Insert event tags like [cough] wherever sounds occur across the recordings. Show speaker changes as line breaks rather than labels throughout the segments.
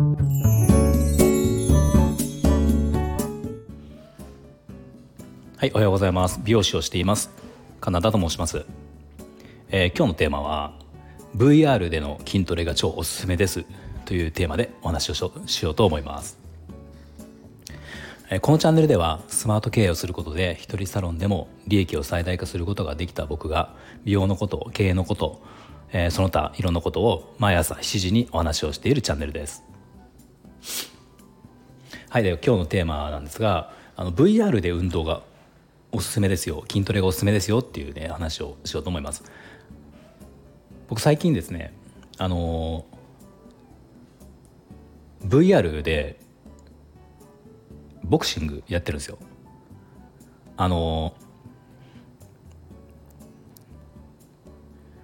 はいおはようございます。美容師をしています。カナダと申します、えー、今日のテーマは VR での筋トレが超おすすめです。というテーマでお話をしようと思います。このチャンネルではスマート経営をすることで一人サロンでも利益を最大化することができた僕が美容のこと経営のことその他いろんなことを毎朝7時にお話をしているチャンネルです。はいでは今日のテーマなんですがあの VR で運動がおすすめですよ筋トレがおすすめですよっていうね話をしようと思います。僕最近ですねあの VR でボクシングやってるんですよ。あの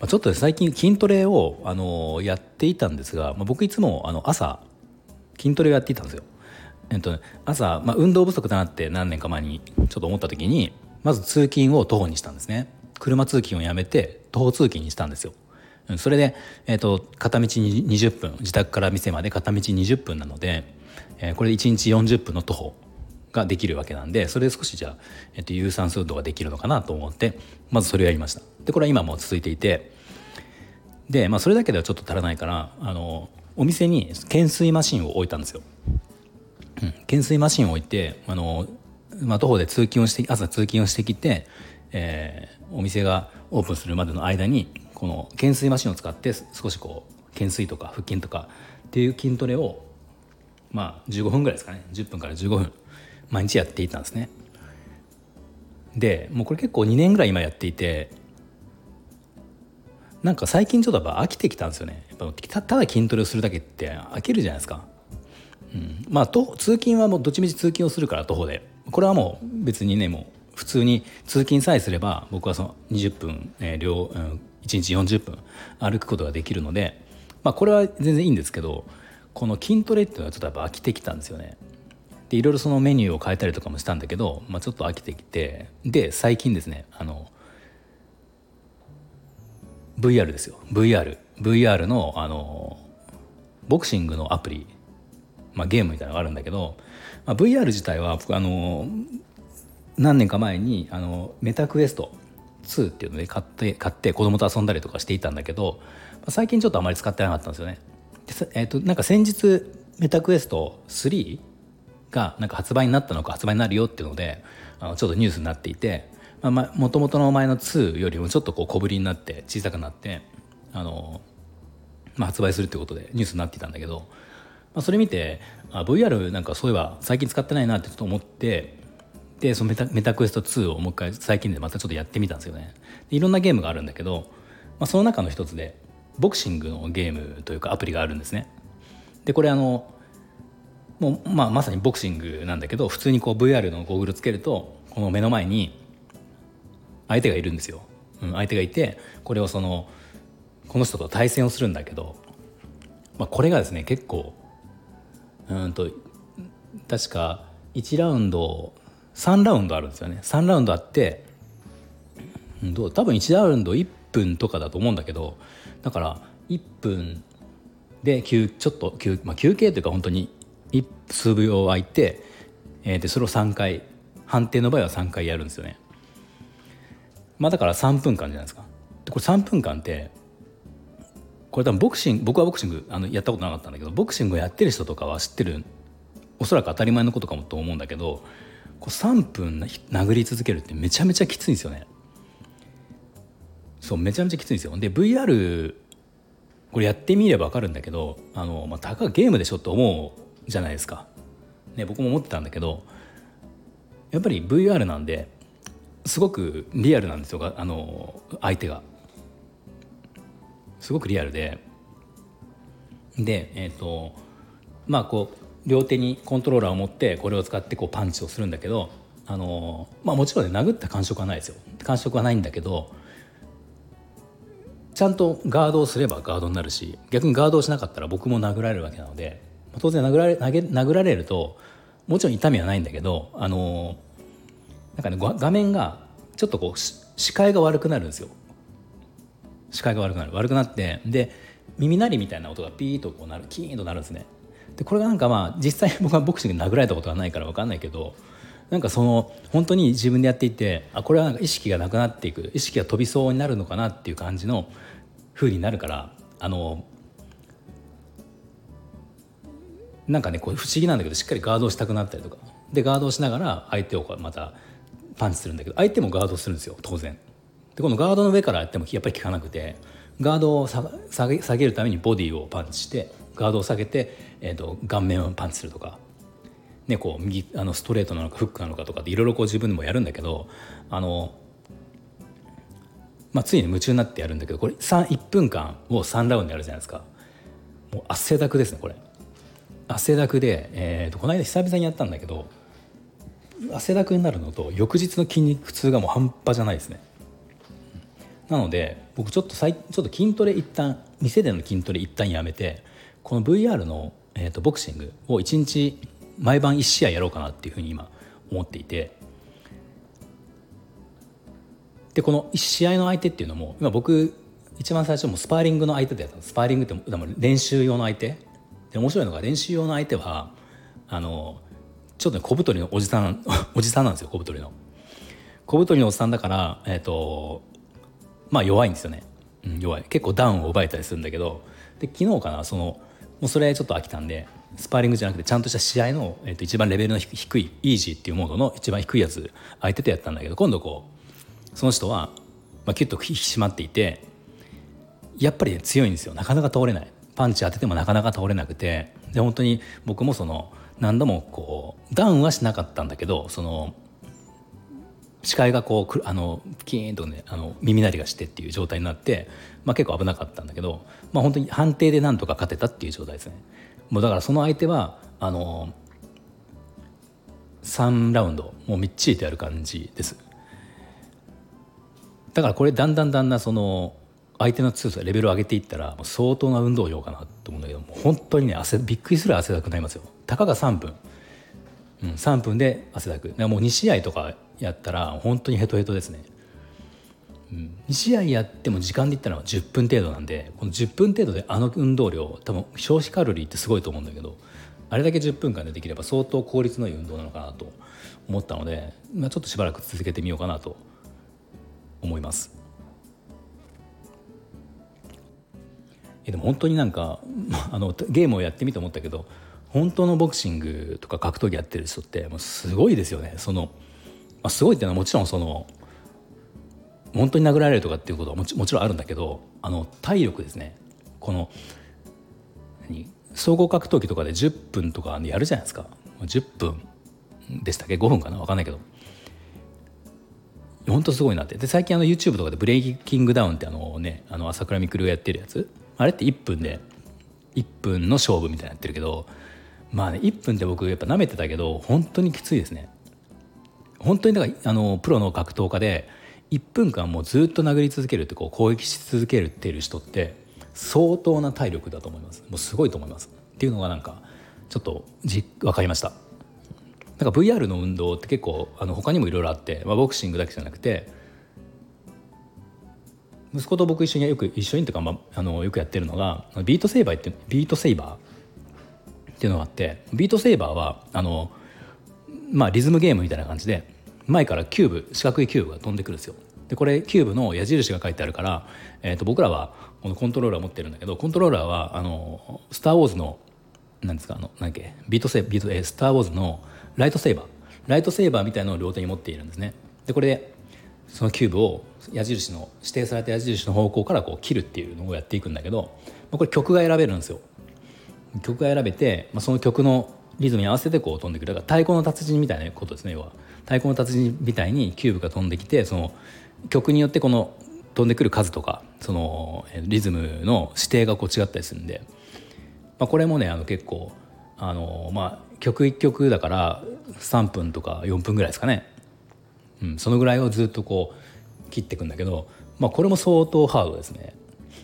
まあ、ちょっと最近筋トレをあのやっていたんですが、まあ、僕いつもあの朝筋トレをやっていたんですよ。えっと、ね、朝、まあ、運動不足だなって何年か前にちょっと思った時にまず通勤を徒歩にしたんですね。車通勤をやめて徒歩通勤にしたんですよ。それで、えっと、片道20分自宅から店まで片道20分なので、えー、これ1日40分の徒歩ができるわけなんでそれで少しじゃあ、えっと、有酸素運動ができるのかなと思ってまずそれをやりました。でこれは今も続いていてで、まあ、それだけではちょっと足らないからあのお店に懸垂マシンを置いたんですよ、うん、懸垂マシンを置いてあの、まあ、徒歩で通勤をして朝通勤をしてきて、えー、お店がオープンするまでの間にこの懸垂マシンを使って少しこう懸垂とか腹筋とかっていう筋トレをまあ15分ぐらいですかね。10分から15分毎日やっていたんですね。でもうこれ結構2年ぐらい今やっていてなんか最近ちょっとやっぱ飽きてきたんですよね。ただ筋トレをするだけって飽きるじゃないですか、うん、まあと通勤はもうどっちみち通勤をするから徒歩で。これはもう別にねもう普通に通勤さえすれば僕はその20分、えー、両、うん、1日40分歩くことができるので、まあ、これは全然いいんですけどこの筋トレっていうのはちょっとやっぱ飽きてきたんですよね。でいろいろそのメニューを変えたりとかもしたんだけど、まあ、ちょっと飽きてきてで最近ですねあの VR ですよ。VR VR のあのボクシングのアプリ、まあ、ゲームみたいなのがあるんだけど、まあ、VR 自体は僕あの何年か前にあのメタクエスト2っていうので買って買って子供と遊んだりとかしていたんだけど、まあ、最近ちょっとあまり使ってなかったんですよね。でえーと、なんか先日メタクエスト3がなんか発売になったのか発売になるよっていうのであのちょっとニュースになっていてもともとの前の2よりもちょっとこう小ぶりになって小さくなってあの、まあ、発売するってことでニュースになっていたんだけど、まあ、それ見てあ VR なんかそういえば最近使ってないなってちょっと思ってでそのメタメタクエスト2をもう一回最近でまたちょっとやってみたんですよね。でいろんなゲームがあるんだけど、まあ、その中の一つでボクシングのゲームというかアプリがあるんですね。でこれあのもう、まあ、まさにボクシングなんだけど普通にこう VR のゴーグルつけるとこの目の前に相手がいるんですよ、うん、相手がいてこれをそのこの人と対戦をするんだけど、まあ、これがですね結構うんと確か1ラウンド3ラウンドあるんですよね3ラウンドあってどう多分1ラウンド1分とかだと思うんだけどだから1分で休ちょっと休,、まあ、休憩というか本当に数秒空いて、えー、でそれを3回判定の場合は3回やるんですよね。まあだから3分間じゃないですかでこれ3分間ってこれ多分ボクシング僕はボクシングあのやったことなかったんだけどボクシングをやってる人とかは知ってる。おそらく当たり前のことかもと思うんだけどこう3分殴り続けるってめちゃめちゃきついんですよね。そうめちゃめちゃきついんですよ。で VR これやってみれば分かるんだけどあの、まあ、たかゲームでしょって思うじゃないですか、ね、僕も思ってたんだけどやっぱり VR なんですごくリアルなんですよあの相手が。すごくリアルで。でえっ、ー、とまあこう両手にコントローラーを持ってこれを使ってこうパンチをするんだけどあのまあもちろんね殴った感触はないですよ。感触はないんだけどちゃんとガードをすればガードになるし逆にガードをしなかったら僕も殴られるわけなので当然殴られ投げ殴られるともちろん痛みはないんだけどあのなんかね画面がちょっとこう視界が悪くなるんですよ。視界が悪くなる。悪くなってで耳鳴りみたいな音がピーとこうなる。キーンとなるんですね。でこれがなんかまあ実際僕はボクシングで殴られたことはないから分かんないけどなんかその本当に自分でやっていてあこれはなんか意識がなくなっていく意識が飛びそうになるのかなっていう感じの風になるからあのなんかねこう不思議なんだけどしっかりガードをしたくなったりとか。でガードをしながら相手をまたパンチするんだけど相手もガードするんですよ当然。でこのガードの上からやってもやっぱり効かなくてガードを下げ下げるためにボディをパンチしてガードを下げて、えーと、顔面をパンチするとか、ね、こう右あのストレートなのかフックなのかとかっていろいろこう自分でもやるんだけどあの、まあ、ついに夢中になってやるんだけどこれ1分間を3ラウンドやるじゃないですか。もう汗だくですねこれ。汗だくで、えーと、この間久々にやったんだけど汗だくになるのと翌日の筋肉痛がもう半端じゃないですね。なので僕ちょっとちょっと筋トレ一旦店での筋トレ一旦やめてこの VR の、えーと、ボクシングを1日毎晩1試合やろうかなっていうふうに今思っていて。でこの1試合の相手っていうのも今僕一番最初もスパーリングの相手でやったスパーリングってでも練習用の相手。で面白いのが練習用の相手はあのちょっと、ね、小太りのおじさん [laughs] おじさんなんですよ小太りの。小太りのおじさんだから、えーとまあ弱いんですよね、うん、弱い。結構ダウンを奪えたりするんだけどで昨日かなそのもうそれちょっと飽きたんでスパーリングじゃなくてちゃんとした試合の、えー、と一番レベルの低いイージーっていうモードの一番低いやつ相手とやったんだけど今度こうその人は、まあ、キュッと引き締まっていてやっぱり、ね、強いんですよ。なかなか倒れない。パンチ当ててもなかなか倒れなくてで本当に僕もその何度もこうダウンはしなかったんだけどその視界がこうあのキーンとねあの耳鳴りがしてっていう状態になって、まあ、結構危なかったんだけど、まあ、本当に判定でなんとか勝てたっていう状態ですね。もうだからその相手はあの3ラウンドもうみっちりとやる感じです。だからこれだんだんだんだんその相手の強さレベルを上げていったら相当な運動量かなと思うんだけども本当にね汗びっくりする汗だくなりますよ。たかが3分、うん、3分で汗だく。もう2試合とかやったら本当にヘトヘトですね、うん、2試合やっても時間で言ったら10分程度なんでこの10分程度であの運動量多分消費カロリーってすごいと思うんだけどあれだけ10分間でできれば相当効率のいい運動なのかなと思ったので、まあ、ちょっとしばらく続けてみようかなと思います。えでも本当になんかあのゲームをやってみて思ったけど本当のボクシングとか格闘技やってる人ってもうすごいですよね。そのまあ、すごいっていうのはもちろんその本当に殴られるとかっていうことはもちもちろんあるんだけどあの体力ですね。この何総合格闘技とかで10分とかやるじゃないですか。10分でしたっけ？5分かな？分かんないけど。本当すごいなって。で最近あの YouTube とかでブレイキングダウンってあのねあの朝倉未来がやってるやつ。あれって1分で1分の勝負みたいなやってるけどまあね1分って僕やっぱ舐めてたけど本当にきついですね。本当にだからあのプロの格闘家で1分間もうずっと殴り続けるってこう攻撃し続けるっていう人って相当な体力だと思います。もうすごいと思います。っていうのがなんかちょっとじ分かりました。なんか VR の運動って結構あの他にもいろいろあって、まあ、ボクシングだけじゃなくて息子と僕一緒によく一緒にとか、まあ、あのよくやってるのがビートセイバーってビートセイバーっていうのがあってビートセイバーはあのまあ、リズムゲームみたいな感じで前からキューブ四角いキューブが飛んでくるんですよ。でこれキューブの矢印が書いてあるから、えー、と僕らはこのコントローラー持ってるんだけどコントローラーはあのスター・ウォーズのなんですかあの何だっけビートセビートえスター・ウォーズのライトセーバーライトセーバーみたいなのを両手に持っているんですね。でこれでそのキューブを矢印の指定された矢印の方向からこう切るっていうのをやっていくんだけどこれ曲が選べるんですよ。曲が選べて、まあ、その曲のリズムに合わせてこう飛んでくる。だから太鼓の達人みたいなことですね要は。太鼓の達人みたいにキューブが飛んできてその曲によってこの飛んでくる数とかそのリズムの指定がこう違ったりするんで、まあ、これもねあの結構あの、まあ、曲1曲だから3分とか4分ぐらいですかね、うん、そのぐらいをずっとこう切っていくんだけど、まあ、これも相当ハードですね。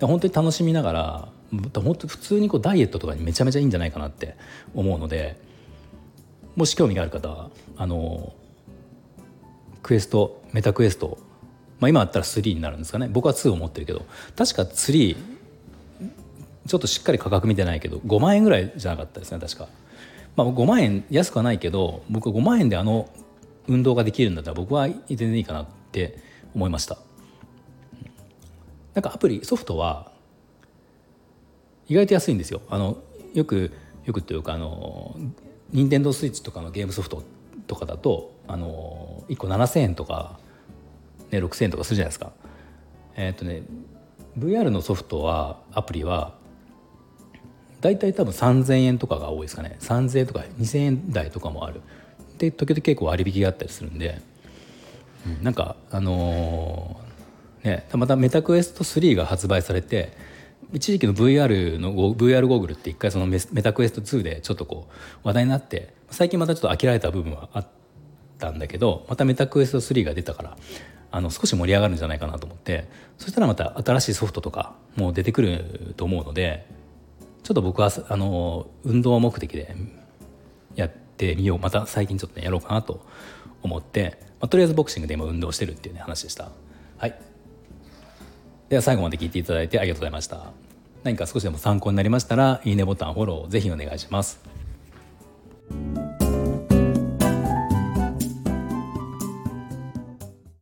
本当に楽しみながら本当普通にこうダイエットとかにめちゃめちゃいいんじゃないかなって思うのでもし興味がある方はあのクエストメタクエスト、まあ、今あったら3になるんですかね。僕は2を持ってるけど確か3ちょっとしっかり価格見てないけど5万円ぐらいじゃなかったですね確か、まあ、5万円安くはないけど僕は5万円であの運動ができるんだったら僕は全然いいかなって思いました。なんかアプリソフトは意外と安いんですよ。あのよくよくというかあの任天堂スイッチとかのゲームソフトとかだとあの1個7,000円とか、ね、6,000円とかするじゃないですか。えっ、とね VR のソフトはアプリは大体多分3,000円とかが多いですかね。3,000円とか2,000円台とかもある。で時々結構割引があったりするんで、うん、なんかあのー、ねまたメタクエスト3が発売されて一時期の VR の VR ゴーグルって一回そのメタクエスト2でちょっとこう話題になって最近またちょっと飽きられた部分はあったんだけどまたメタクエスト3が出たからあの少し盛り上がるんじゃないかなと思ってそしたらまた新しいソフトとかも出てくると思うのでちょっと僕はあの運動目的でやってみようまた最近ちょっと、ね、やろうかなと思って、まあ、とりあえずボクシングで今運動してるっていう、ね、話でした。はいでは最後まで聞いていただいてありがとうございました。何か少しでも参考になりましたらいいねボタンフォローぜひお願いします。